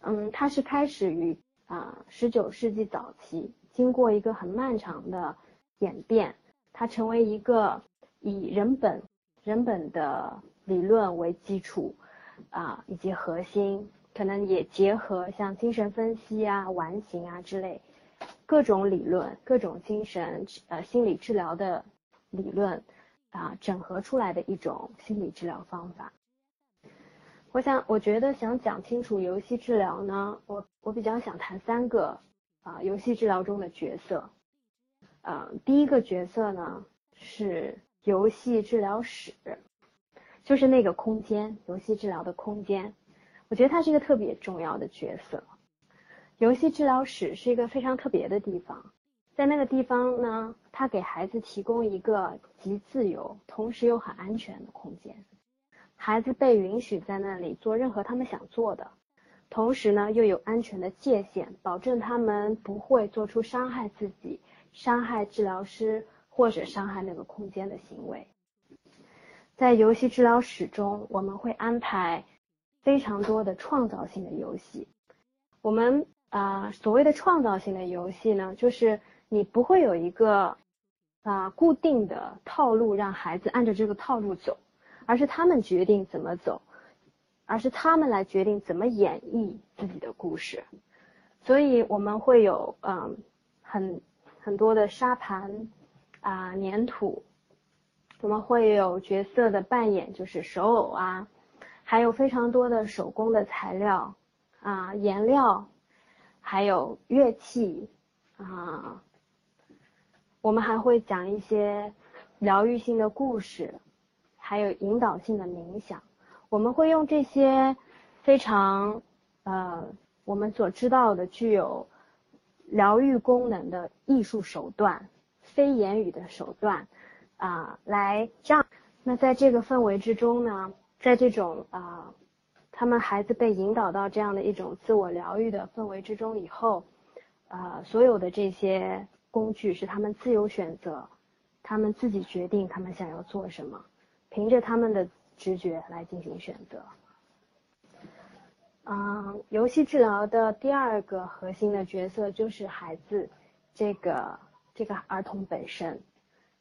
嗯，它是开始于啊十九世纪早期，经过一个很漫长的演变，它成为一个以人本人本的理论为基础啊以及核心，可能也结合像精神分析啊、完形啊之类各种理论、各种精神呃心理治疗的理论啊整合出来的一种心理治疗方法。我想，我觉得想讲清楚游戏治疗呢，我我比较想谈三个啊游戏治疗中的角色，呃，第一个角色呢是游戏治疗室，就是那个空间，游戏治疗的空间，我觉得它是一个特别重要的角色。游戏治疗室是一个非常特别的地方，在那个地方呢，它给孩子提供一个极自由，同时又很安全的空间。孩子被允许在那里做任何他们想做的，同时呢又有安全的界限，保证他们不会做出伤害自己、伤害治疗师或者伤害那个空间的行为。在游戏治疗室中，我们会安排非常多的创造性的游戏。我们啊所谓的创造性的游戏呢，就是你不会有一个啊固定的套路，让孩子按照这个套路走。而是他们决定怎么走，而是他们来决定怎么演绎自己的故事。所以我们会有嗯很很多的沙盘啊粘土，我们会有角色的扮演，就是手偶啊，还有非常多的手工的材料啊颜料，还有乐器啊，我们还会讲一些疗愈性的故事。还有引导性的冥想，我们会用这些非常呃我们所知道的具有疗愈功能的艺术手段，非言语的手段啊，来让那在这个氛围之中呢，在这种啊他们孩子被引导到这样的一种自我疗愈的氛围之中以后，啊所有的这些工具是他们自由选择，他们自己决定他们想要做什么。凭着他们的直觉来进行选择。嗯，游戏治疗的第二个核心的角色就是孩子，这个这个儿童本身，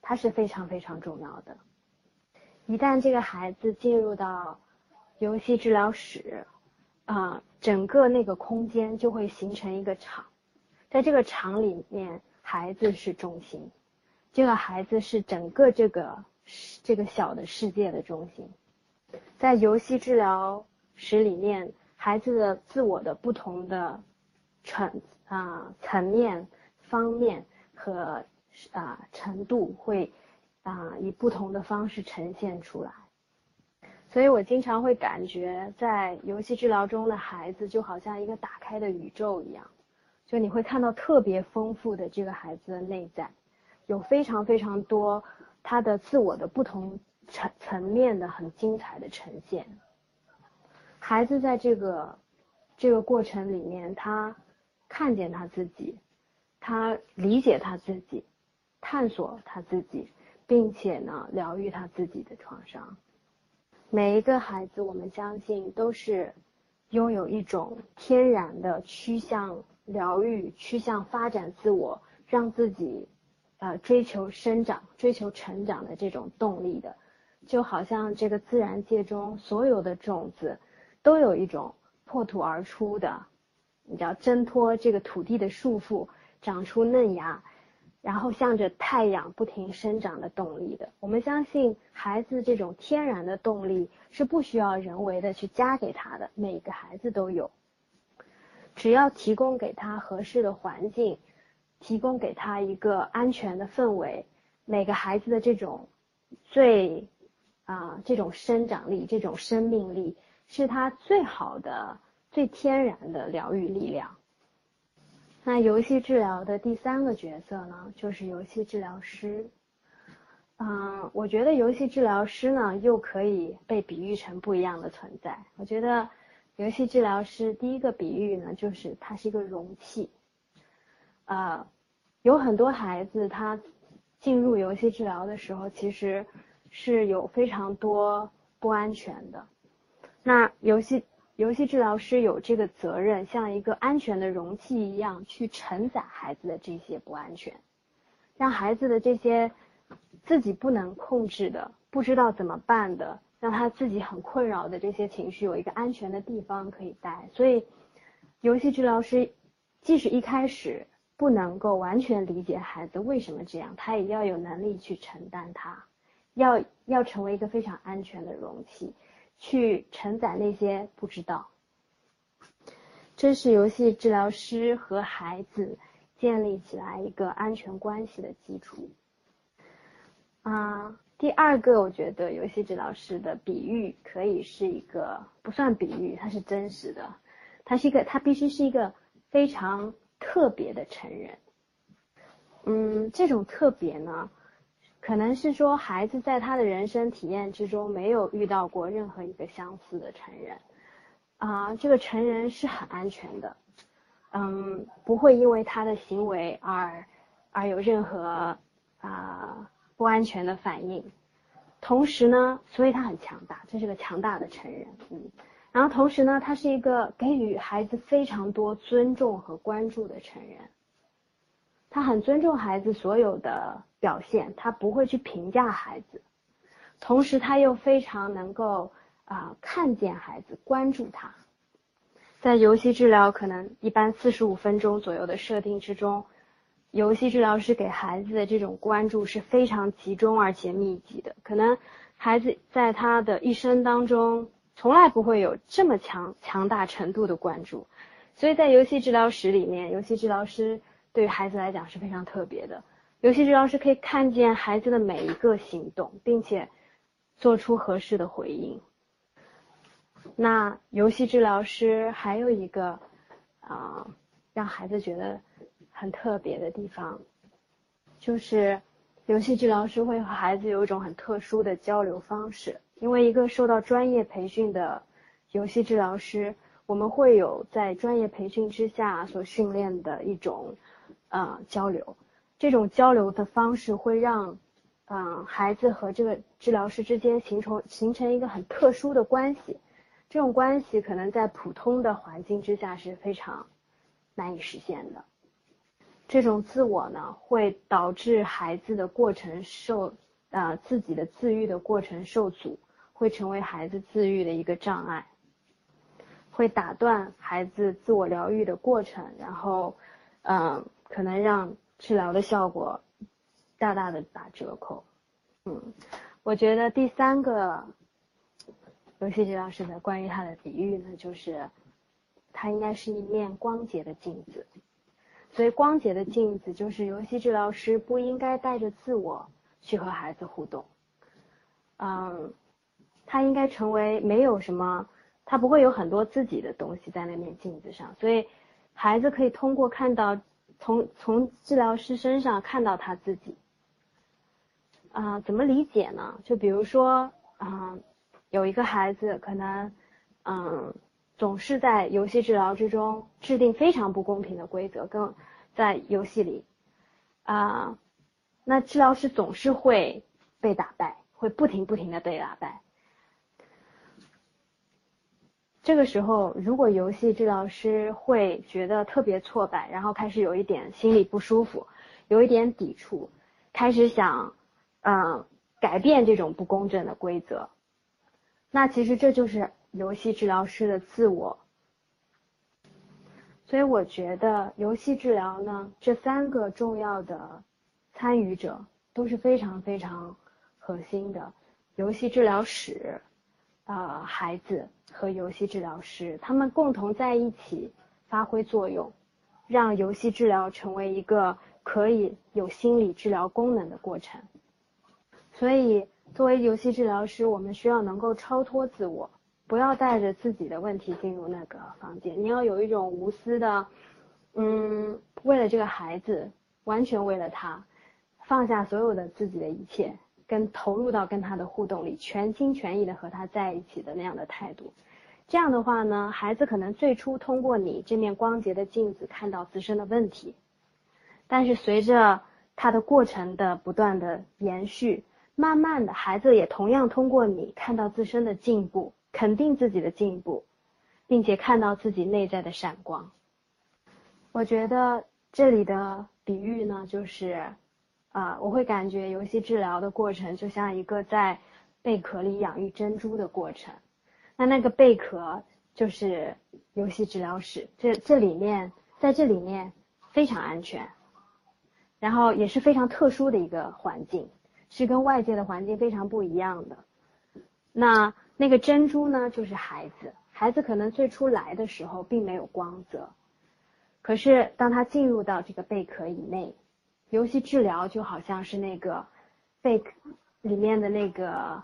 他是非常非常重要的。一旦这个孩子进入到游戏治疗室，啊，整个那个空间就会形成一个场，在这个场里面，孩子是中心，这个孩子是整个这个。这个小的世界的中心，在游戏治疗室里面，孩子的自我的不同的层啊层面、方面和啊程度会啊以不同的方式呈现出来。所以我经常会感觉，在游戏治疗中的孩子就好像一个打开的宇宙一样，就你会看到特别丰富的这个孩子的内在，有非常非常多。他的自我的不同层层面的很精彩的呈现，孩子在这个这个过程里面，他看见他自己，他理解他自己，探索他自己，并且呢，疗愈他自己的创伤。每一个孩子，我们相信都是拥有一种天然的趋向疗愈、趋向发展自我，让自己。呃，追求生长、追求成长的这种动力的，就好像这个自然界中所有的种子，都有一种破土而出的，你知道挣脱这个土地的束缚，长出嫩芽，然后向着太阳不停生长的动力的。我们相信孩子这种天然的动力是不需要人为的去加给他的，每个孩子都有，只要提供给他合适的环境。提供给他一个安全的氛围，每个孩子的这种最啊这种生长力、这种生命力，是他最好的、最天然的疗愈力量。那游戏治疗的第三个角色呢，就是游戏治疗师。嗯，我觉得游戏治疗师呢，又可以被比喻成不一样的存在。我觉得游戏治疗师第一个比喻呢，就是它是一个容器。啊，有很多孩子他进入游戏治疗的时候，其实是有非常多不安全的。那游戏游戏治疗师有这个责任，像一个安全的容器一样去承载孩子的这些不安全，让孩子的这些自己不能控制的、不知道怎么办的、让他自己很困扰的这些情绪有一个安全的地方可以待。所以，游戏治疗师即使一开始不能够完全理解孩子为什么这样，他也要有能力去承担它，要要成为一个非常安全的容器。去承载那些不知道，这是游戏治疗师和孩子建立起来一个安全关系的基础。啊，第二个，我觉得游戏治疗师的比喻可以是一个不算比喻，它是真实的，它是一个，它必须是一个非常特别的成人。嗯，这种特别呢？可能是说，孩子在他的人生体验之中没有遇到过任何一个相似的成人，啊，这个成人是很安全的，嗯，不会因为他的行为而而有任何啊不安全的反应。同时呢，所以他很强大，这是个强大的成人，嗯，然后同时呢，他是一个给予孩子非常多尊重和关注的成人。他很尊重孩子所有的表现，他不会去评价孩子，同时他又非常能够啊看见孩子，关注他。在游戏治疗可能一般四十五分钟左右的设定之中，游戏治疗师给孩子的这种关注是非常集中而且密集的。可能孩子在他的一生当中从来不会有这么强强大程度的关注，所以在游戏治疗室里面，游戏治疗师。对孩子来讲是非常特别的，游戏治疗师可以看见孩子的每一个行动，并且做出合适的回应。那游戏治疗师还有一个啊，让孩子觉得很特别的地方，就是游戏治疗师会和孩子有一种很特殊的交流方式。因为一个受到专业培训的游戏治疗师，我们会有在专业培训之下所训练的一种。呃，交流，这种交流的方式会让，嗯，孩子和这个治疗师之间形成形成一个很特殊的关系，这种关系可能在普通的环境之下是非常难以实现的。这种自我呢，会导致孩子的过程受，呃，自己的自愈的过程受阻，会成为孩子自愈的一个障碍，会打断孩子自我疗愈的过程，然后，嗯。可能让治疗的效果大大的打折扣。嗯，我觉得第三个游戏治疗师的关于他的比喻呢，就是他应该是一面光洁的镜子。所以光洁的镜子就是游戏治疗师不应该带着自我去和孩子互动。嗯，他应该成为没有什么，他不会有很多自己的东西在那面镜子上，所以孩子可以通过看到。从从治疗师身上看到他自己，啊，怎么理解呢？就比如说，啊，有一个孩子可能，嗯，总是在游戏治疗之中制定非常不公平的规则，跟在游戏里，啊，那治疗师总是会被打败，会不停不停的被打败。这个时候，如果游戏治疗师会觉得特别挫败，然后开始有一点心里不舒服，有一点抵触，开始想，嗯，改变这种不公正的规则，那其实这就是游戏治疗师的自我。所以我觉得游戏治疗呢，这三个重要的参与者都是非常非常核心的，游戏治疗室。呃，孩子和游戏治疗师，他们共同在一起发挥作用，让游戏治疗成为一个可以有心理治疗功能的过程。所以，作为游戏治疗师，我们需要能够超脱自我，不要带着自己的问题进入那个房间。你要有一种无私的，嗯，为了这个孩子，完全为了他，放下所有的自己的一切。跟投入到跟他的互动里，全心全意的和他在一起的那样的态度，这样的话呢，孩子可能最初通过你这面光洁的镜子看到自身的问题，但是随着他的过程的不断的延续，慢慢的孩子也同样通过你看到自身的进步，肯定自己的进步，并且看到自己内在的闪光。我觉得这里的比喻呢，就是啊，我会感觉游戏治疗的过程就像一个在贝壳里养育珍珠的过程。那那个贝壳就是游戏治疗室，这这里面在这里面非常安全，然后也是非常特殊的一个环境，是跟外界的环境非常不一样的。那那个珍珠呢，就是孩子。孩子可能最初来的时候并没有光泽，可是当他进入到这个贝壳以内，游戏治疗就好像是那个贝壳里面的那个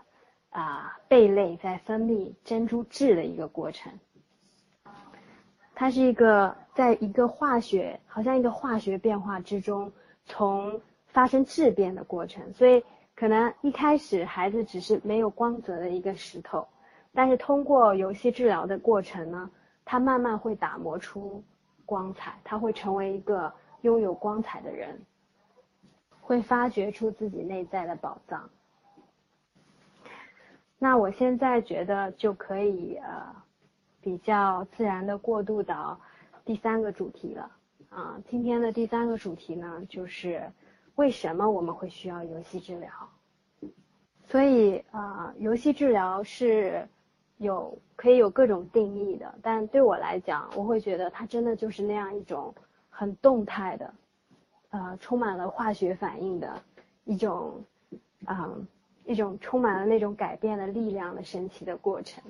啊贝类在分泌珍珠质的一个过程。它是一个在一个化学，好像一个化学变化之中，从发生质变的过程。所以可能一开始孩子只是没有光泽的一个石头。但是通过游戏治疗的过程呢，他慢慢会打磨出光彩，他会成为一个拥有光彩的人，会发掘出自己内在的宝藏。那我现在觉得就可以呃比较自然的过渡到第三个主题了啊，今天的第三个主题呢就是为什么我们会需要游戏治疗？所以啊，游戏治疗是。有可以有各种定义的，但对我来讲，我会觉得它真的就是那样一种很动态的，呃，充满了化学反应的一种，嗯，一种充满了那种改变的力量的神奇的过程。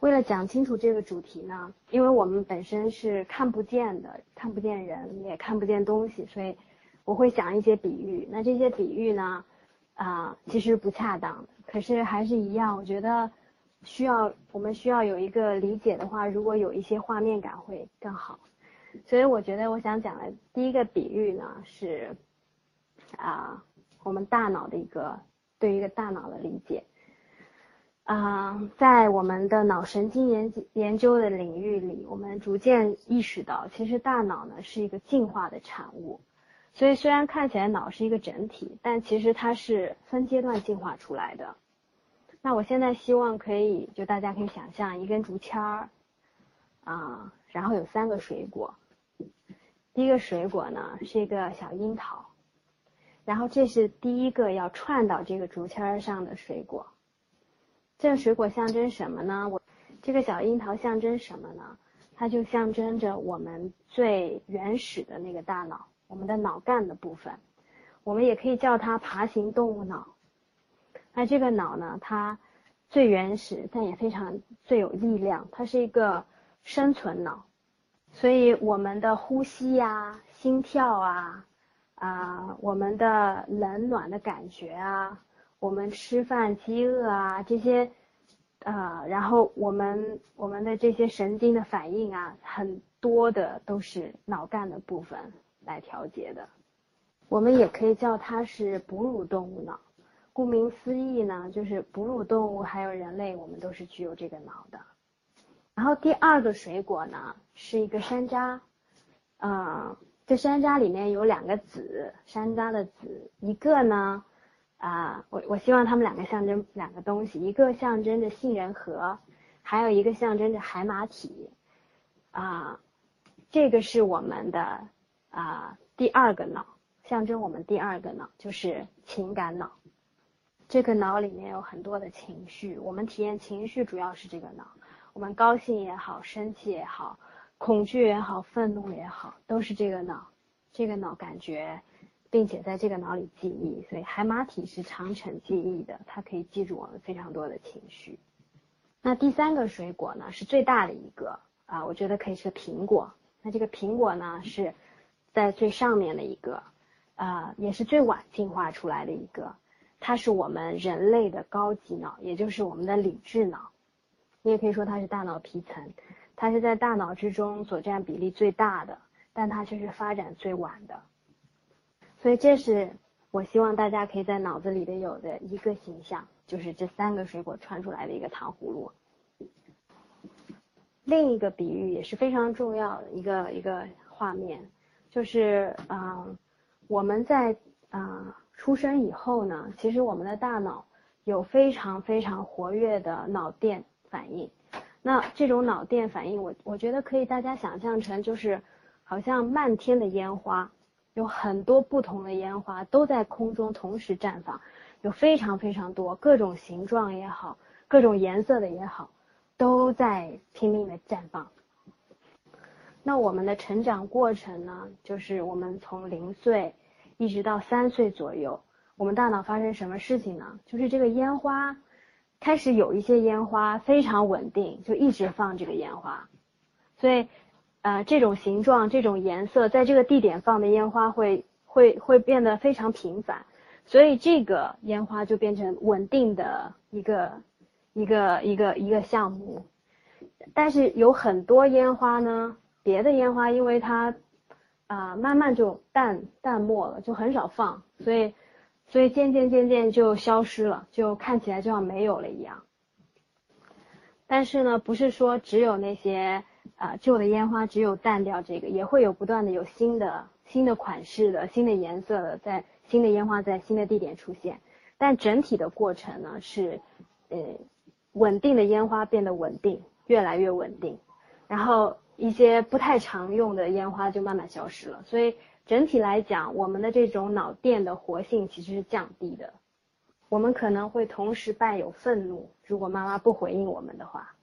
为了讲清楚这个主题呢，因为我们本身是看不见的，看不见人，也看不见东西，所以我会讲一些比喻。那这些比喻呢，啊，其实不恰当，可是还是一样，我觉得。需要我们需要有一个理解的话，如果有一些画面感会更好。所以我觉得我想讲的第一个比喻呢是啊，我们大脑的一个对于一个大脑的理解。啊，在我们的脑神经研研究的领域里，我们逐渐意识到，其实大脑呢是一个进化的产物。所以虽然看起来脑是一个整体，但其实它是分阶段进化出来的。那我现在希望可以，就大家可以想象一根竹签儿，啊，然后有三个水果。第一个水果呢是一个小樱桃，然后这是第一个要串到这个竹签上的水果。这个水果象征什么呢？我这个小樱桃象征什么呢？它就象征着我们最原始的那个大脑，我们的脑干的部分。我们也可以叫它爬行动物脑。那这个脑呢？它最原始，但也非常最有力量。它是一个生存脑，所以我们的呼吸呀、心跳啊、啊我们的冷暖的感觉啊、我们吃饭饥饿啊这些，呃，然后我们我们的这些神经的反应啊，很多的都是脑干的部分来调节的。我们也可以叫它是哺乳动物脑。顾名思义呢，就是哺乳动物还有人类，我们都是具有这个脑的。然后第二个水果呢，是一个山楂，嗯，这山楂里面有两个籽，山楂的籽，一个呢，啊，我我希望它们两个象征两个东西，一个象征着杏仁核，还有一个象征着海马体，啊，这个是我们的啊第二个脑，象征我们第二个脑就是情感脑。这个脑里面有很多的情绪，我们体验情绪主要是这个脑。我们高兴也好，生气也好，恐惧也好，愤怒也好，都是这个脑。这个脑感觉，并且在这个脑里记忆。所以海马体是长程记忆的，它可以记住我们非常多的情绪。那第三个水果呢，是最大的一个啊，我觉得可以是苹果。那这个苹果呢，是在最上面的一个，啊，也是最晚进化出来的一个。它是我们人类的高级脑，也就是我们的理智脑。你也可以说它是大脑皮层，它是在大脑之中所占比例最大的，但它却是发展最晚的。所以这是我希望大家可以在脑子里的有的一个形象，就是这三个水果串出来的一个糖葫芦。另一个比喻也是非常重要的一个一个画面，就是嗯，我们在啊。出生以后呢，其实我们的大脑有非常非常活跃的脑电反应。那这种脑电反应，我我觉得可以大家想象成就是好像漫天的烟花，有很多不同的烟花都在空中同时绽放，有非常非常多各种形状也好，各种颜色的也好，都在拼命的绽放。那我们的成长过程呢，就是我们从零岁一直到三岁左右，我们大脑发生什么事情呢？就是这个烟花开始有一些烟花非常稳定，就一直放这个烟花，所以呃这种形状、这种颜色，在这个地点放的烟花会会会变得非常频繁，所以这个烟花就变成稳定的一个一个一个一个项目，但是有很多烟花呢。别的烟花，因为它啊慢慢就淡淡漠了，就很少放，所以所以渐渐渐渐就消失了，就看起来就像没有了一样。但是呢，不是说只有那些啊旧的烟花只有淡掉这个，也会有不断的有新的新的款式的新的颜色的在新的烟花在新的地点出现。但整体的过程呢是呃稳定的烟花变得稳定，越来越稳定，然后。一些不太常用的烟花就慢慢消失了，所以整体来讲，我们的这种脑电的活性其实是降低的。我们可能会同时伴有愤怒，如果妈妈不回应我们的话。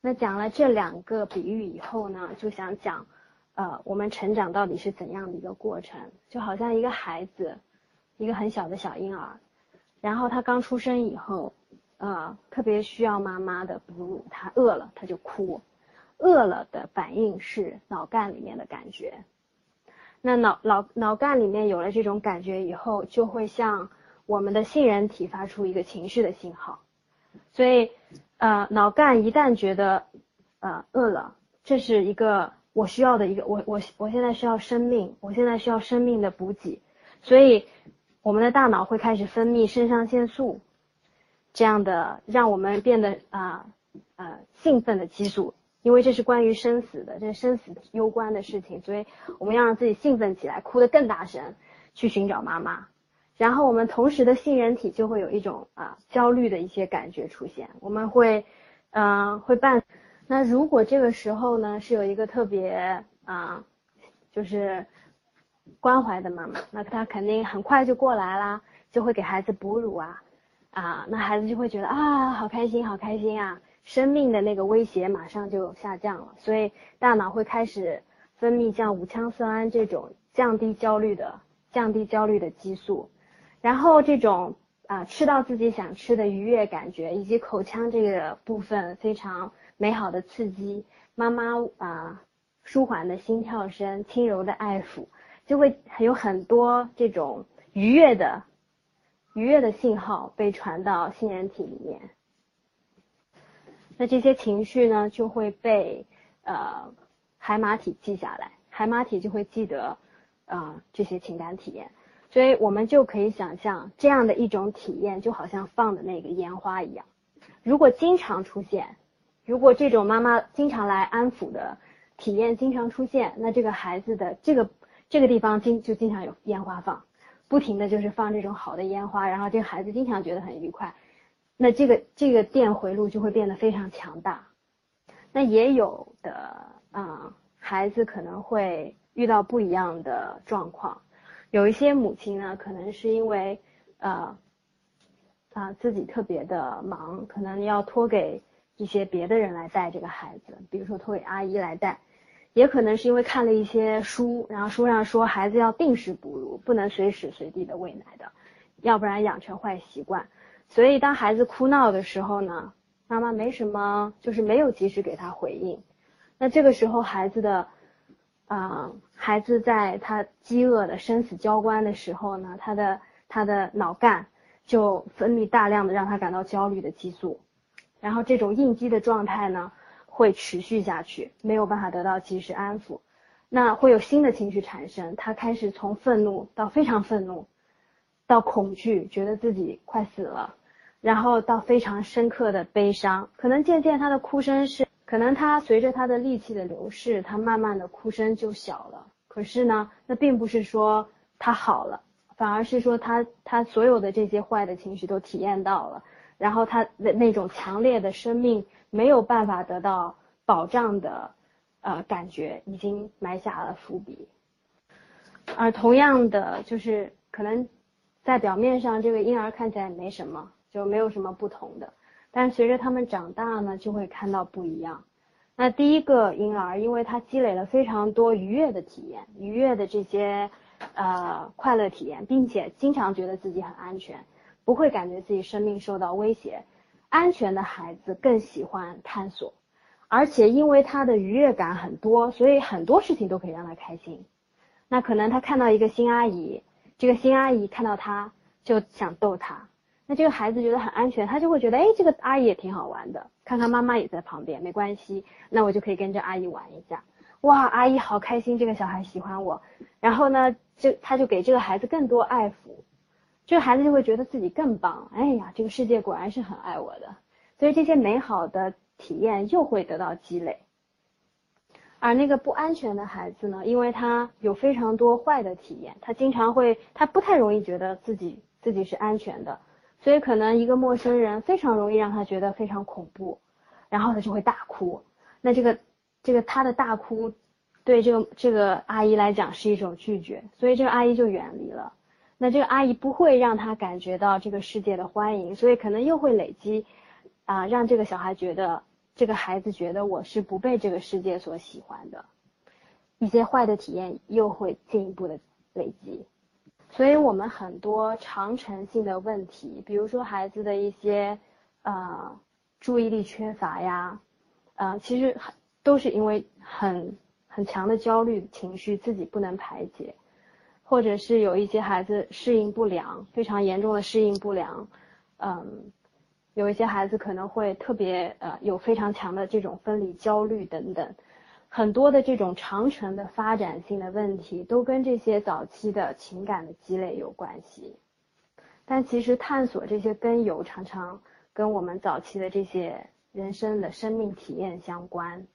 那讲了这两个比喻以后呢，就想讲，呃，我们成长到底是怎样的一个过程？就好像一个孩子，一个很小的小婴儿，然后他刚出生以后，呃，特别需要妈妈的哺乳，他饿了他就哭。饿了的反应是脑干里面的感觉，那脑脑脑干里面有了这种感觉以后，就会向我们的杏仁体发出一个情绪的信号，所以呃脑干一旦觉得呃饿了，这是一个我需要的一个我我我现在需要生命，我现在需要生命的补给，所以我们的大脑会开始分泌肾上腺素，这样的让我们变得啊呃兴奋的激素。因为这是关于生死的，这是生死攸关的事情，所以我们要让自己兴奋起来，哭得更大声，去寻找妈妈。然后我们同时的杏仁体就会有一种啊焦虑的一些感觉出现，我们会，嗯，会伴。那如果这个时候呢是有一个特别啊，就是关怀的妈妈，那她肯定很快就过来啦，就会给孩子哺乳啊，啊，那孩子就会觉得啊好开心，好开心啊。生命的那个威胁马上就下降了，所以大脑会开始分泌像五羟色胺这种降低焦虑的、降低焦虑的激素，然后这种啊吃到自己想吃的愉悦感觉，以及口腔这个部分非常美好的刺激，妈妈啊舒缓的心跳声、轻柔的爱抚，就会有很多这种愉悦的、愉悦的信号被传到杏仁体里面。那这些情绪呢，就会被呃海马体记下来，海马体就会记得啊这些情感体验，所以我们就可以想象这样的一种体验，就好像放的那个烟花一样。如果经常出现，如果这种妈妈经常来安抚的体验经常出现，那这个孩子的这个这个地方经就经常有烟花放，不停的就是放这种好的烟花，然后这个孩子经常觉得很愉快。那这个这个电回路就会变得非常强大。那也有的啊，孩子可能会遇到不一样的状况。有一些母亲呢，可能是因为呃啊自己特别的忙，可能要托给一些别的人来带这个孩子，比如说托给阿姨来带。也可能是因为看了一些书，然后书上说孩子要定时哺乳，不能随时随地的喂奶的，要不然养成坏习惯。所以，当孩子哭闹的时候呢，妈妈没什么，就是没有及时给他回应。那这个时候，孩子的，啊，孩子在他饥饿的生死交关的时候呢，他的他的脑干就分泌大量的让他感到焦虑的激素，然后这种应激的状态呢会持续下去，没有办法得到及时安抚，那会有新的情绪产生，他开始从愤怒到非常愤怒。到恐惧，觉得自己快死了，然后到非常深刻的悲伤，可能渐渐他的哭声是，可能他随着他的力气的流逝，他慢慢的哭声就小了。可是呢，那并不是说他好了，反而是说他他所有的这些坏的情绪都体验到了，然后他的那种强烈的生命没有办法得到保障的呃感觉，已经埋下了伏笔。而同样的，就是可能在表面上这个婴儿看起来没什么，就没有什么不同的，但随着他们长大呢，就会看到不一样。那第一个婴儿，因为他积累了非常多愉悦的体验，愉悦的这些呃快乐体验，并且经常觉得自己很安全，不会感觉自己生命受到威胁。安全的孩子更喜欢探索，而且因为他的愉悦感很多，所以很多事情都可以让他开心。那可能他看到一个新阿姨，这个新阿姨看到他就想逗他。那这个孩子觉得很安全，他就会觉得，哎，这个阿姨也挺好玩的，看看妈妈也在旁边，没关系，那我就可以跟着阿姨玩一下。哇，阿姨好开心，这个小孩喜欢我。然后呢，就他就给这个孩子更多爱抚，这个孩子就会觉得自己更棒。哎呀，这个世界果然是很爱我的，所以这些美好的体验又会得到积累。而那个不安全的孩子呢，因为他有非常多坏的体验，他经常会，他不太容易觉得自己自己是安全的。所以可能一个陌生人非常容易让他觉得非常恐怖，然后他就会大哭。那这个这个他的大哭，对这个这个阿姨来讲是一种拒绝，所以这个阿姨就远离了。那这个阿姨不会让他感觉到这个世界的欢迎，所以可能又会累积啊，让这个小孩觉得这个孩子觉得我是不被这个世界所喜欢的，一些坏的体验又会进一步的累积。所以，我们很多长程性的问题，比如说孩子的一些呃注意力缺乏呀，呃，其实很都是因为很很强的焦虑情绪自己不能排解，或者是有一些孩子适应不良，非常严重的适应不良，嗯，有一些孩子可能会特别呃有非常强的这种分离焦虑等等。很多的这种长程的发展性的问题，都跟这些早期的情感的积累有关系。但其实探索这些根由，常常跟我们早期的这些人生的生命体验相关。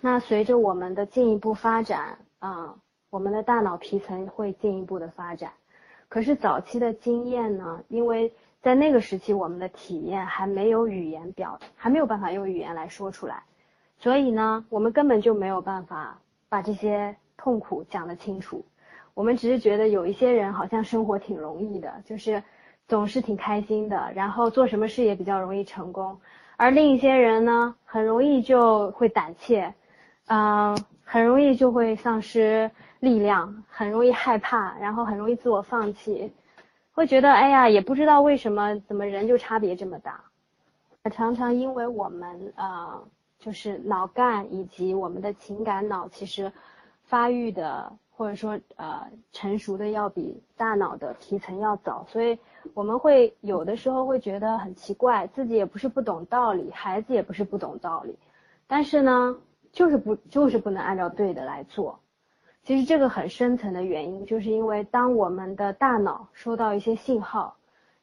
那随着我们的进一步发展，啊，我们的大脑皮层会进一步的发展。可是早期的经验呢，因为在那个时期，我们的体验还没有语言表，还没有办法用语言来说出来。所以呢，我们根本就没有办法把这些痛苦讲得清楚。我们只是觉得有一些人好像生活挺容易的，就是总是挺开心的，然后做什么事也比较容易成功。而另一些人呢，很容易就会胆怯，嗯，很容易就会丧失力量，很容易害怕，然后很容易自我放弃，会觉得哎呀，也不知道为什么，怎么人就差别这么大。常常因为我们啊。就是脑干以及我们的情感脑，其实发育的或者说呃成熟的要比大脑的皮层要早，所以我们会有的时候会觉得很奇怪，自己也不是不懂道理，孩子也不是不懂道理，但是呢，就是不就是不能按照对的来做。其实这个很深层的原因，就是因为当我们的大脑收到一些信号，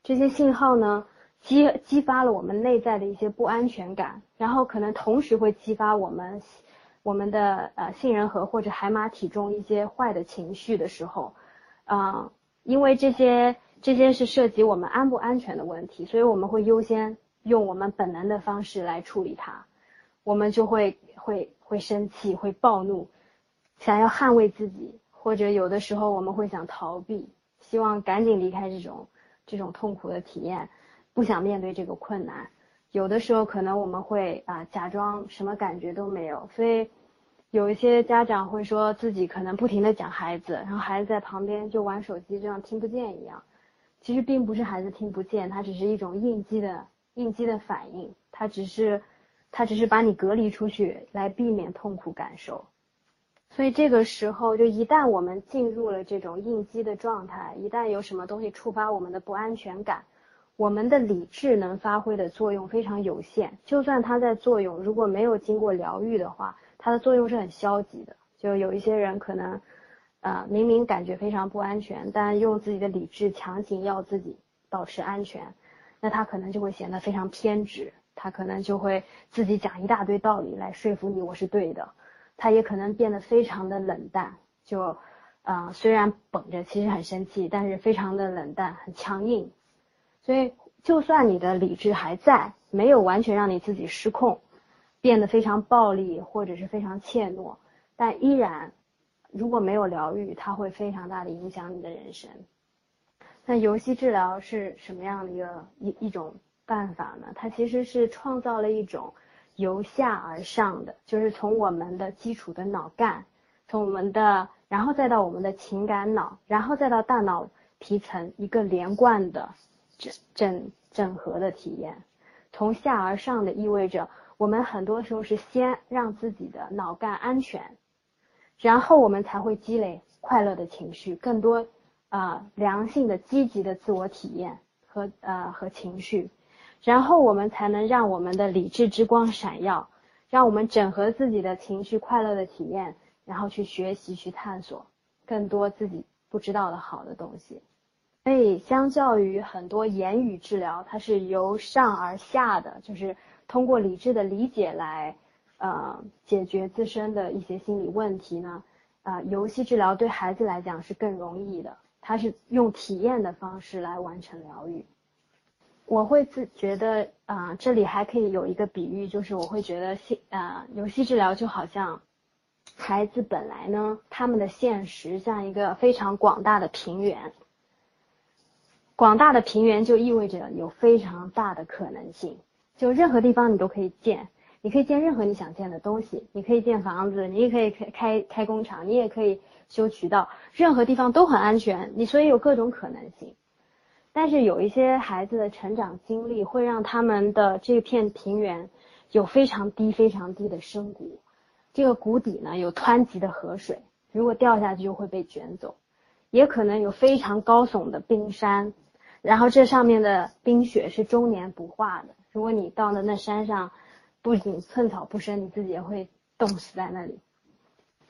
这些信号呢。激激发了我们内在的一些不安全感，然后可能同时会激发我们我们的呃杏仁核或者海马体中一些坏的情绪的时候，啊，因为这些这些是涉及我们安不安全的问题，所以我们会优先用我们本能的方式来处理它，我们就会会会生气，会暴怒，想要捍卫自己，或者有的时候我们会想逃避，希望赶紧离开这种这种痛苦的体验。不想面对这个困难，有的时候可能我们会啊假装什么感觉都没有，所以有一些家长会说自己可能不停的讲孩子，然后孩子在旁边就玩手机，就像听不见一样。其实并不是孩子听不见，它只是一种应激的应激的反应，它只是它只是把你隔离出去来避免痛苦感受。所以这个时候就一旦我们进入了这种应激的状态，一旦有什么东西触发我们的不安全感。我们的理智能发挥的作用非常有限，就算它在作用，如果没有经过疗愈的话，它的作用是很消极的。就有一些人可能，呃，明明感觉非常不安全，但用自己的理智强行要自己保持安全，那他可能就会显得非常偏执，他可能就会自己讲一大堆道理来说服你我是对的，他也可能变得非常的冷淡，就，呃，虽然绷着其实很生气，但是非常的冷淡，很强硬。所以，就算你的理智还在，没有完全让你自己失控，变得非常暴力或者是非常怯懦，但依然如果没有疗愈，它会非常大的影响你的人生。那游戏治疗是什么样的一个一一种办法呢？它其实是创造了一种由下而上的，就是从我们的基础的脑干，从我们的，然后再到我们的情感脑，然后再到大脑皮层一个连贯的整整整合的体验。从下而上的意味着，我们很多时候是先让自己的脑干安全，然后我们才会积累快乐的情绪，更多。啊，良性的、积极的自我体验和呃和情绪，然后我们才能让我们的理智之光闪耀，让我们整合自己的情绪、快乐的体验，然后去学习、去探索更多自己不知道的好的东西。所以，相较于很多言语治疗，它是由上而下的，就是通过理智的理解来呃解决自身的一些心理问题呢。啊，游戏治疗对孩子来讲是更容易的。它是用体验的方式来完成疗愈，我会自觉得啊，这里还可以有一个比喻，就是我会觉得戏啊游戏治疗就好像孩子本来呢，他们的现实像一个非常广大的平原，广大的平原就意味着有非常大的可能性，就任何地方你都可以建。你可以建任何你想建的东西，你可以建房子，你也可以开开开工厂，你也可以修渠道，任何地方都很安全。你所以有各种可能性，但是有一些孩子的成长经历会让他们的这片平原有非常低非常低的深谷，这个谷底呢有湍急的河水，如果掉下去就会被卷走，也可能有非常高耸的冰山，然后这上面的冰雪是终年不化的，如果你到了那山上。不仅寸草不生，你自己也会冻死在那里。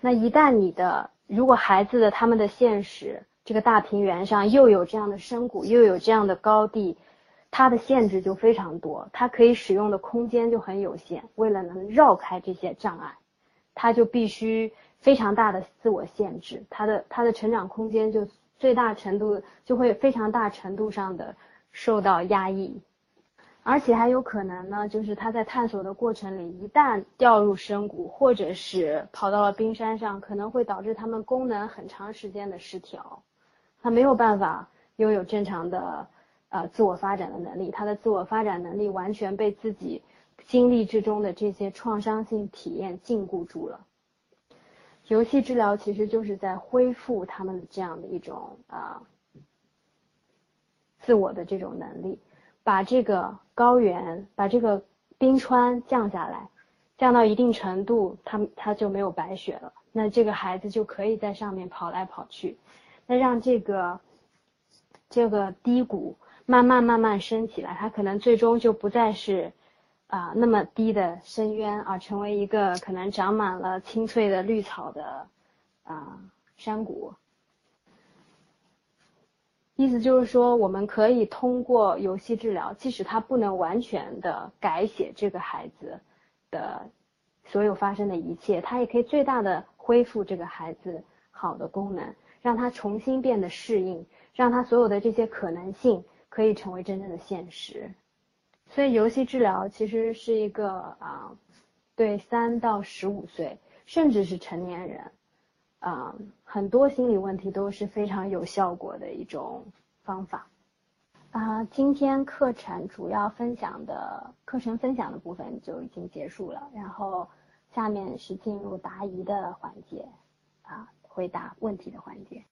那一旦你的，如果孩子的他们的现实这个大平原上又有这样的深谷，又有这样的高地，它的限制就非常多，它可以使用的空间就很有限。为了能绕开这些障碍，它就必须非常大的自我限制，它的它的成长空间就最大程度就会非常大程度上的受到压抑。而且还有可能呢，就是它在探索的过程里，一旦掉入深谷，或者是跑到了冰山上，可能会导致它们功能很长时间的失调，他没有办法拥有正常的呃自我发展的能力，他的自我发展能力完全被自己经历之中的这些创伤性体验禁锢住了。游戏治疗其实就是在恢复他们这样的一种啊自我的这种能力。把这个高原，把这个冰川降下来，降到一定程度，他他就没有白雪了。那这个孩子就可以在上面跑来跑去，那让这个这个低谷慢慢慢慢升起来，它可能最终就不再是啊那么低的深渊，而成为一个可能长满了青翠的绿草的啊山谷。意思就是说，我们可以通过游戏治疗，即使他不能完全的改写这个孩子的所有发生的一切，他也可以最大的恢复这个孩子好的功能，让他重新变得适应，让他所有的这些可能性可以成为真正的现实。所以，游戏治疗其实是一个啊，对三到十五岁，甚至是成年人。啊，很多心理问题都是非常有效果的一种方法。啊，今天课程主要分享的课程分享的部分就已经结束了，然后下面是进入答疑的环节，啊，回答问题的环节。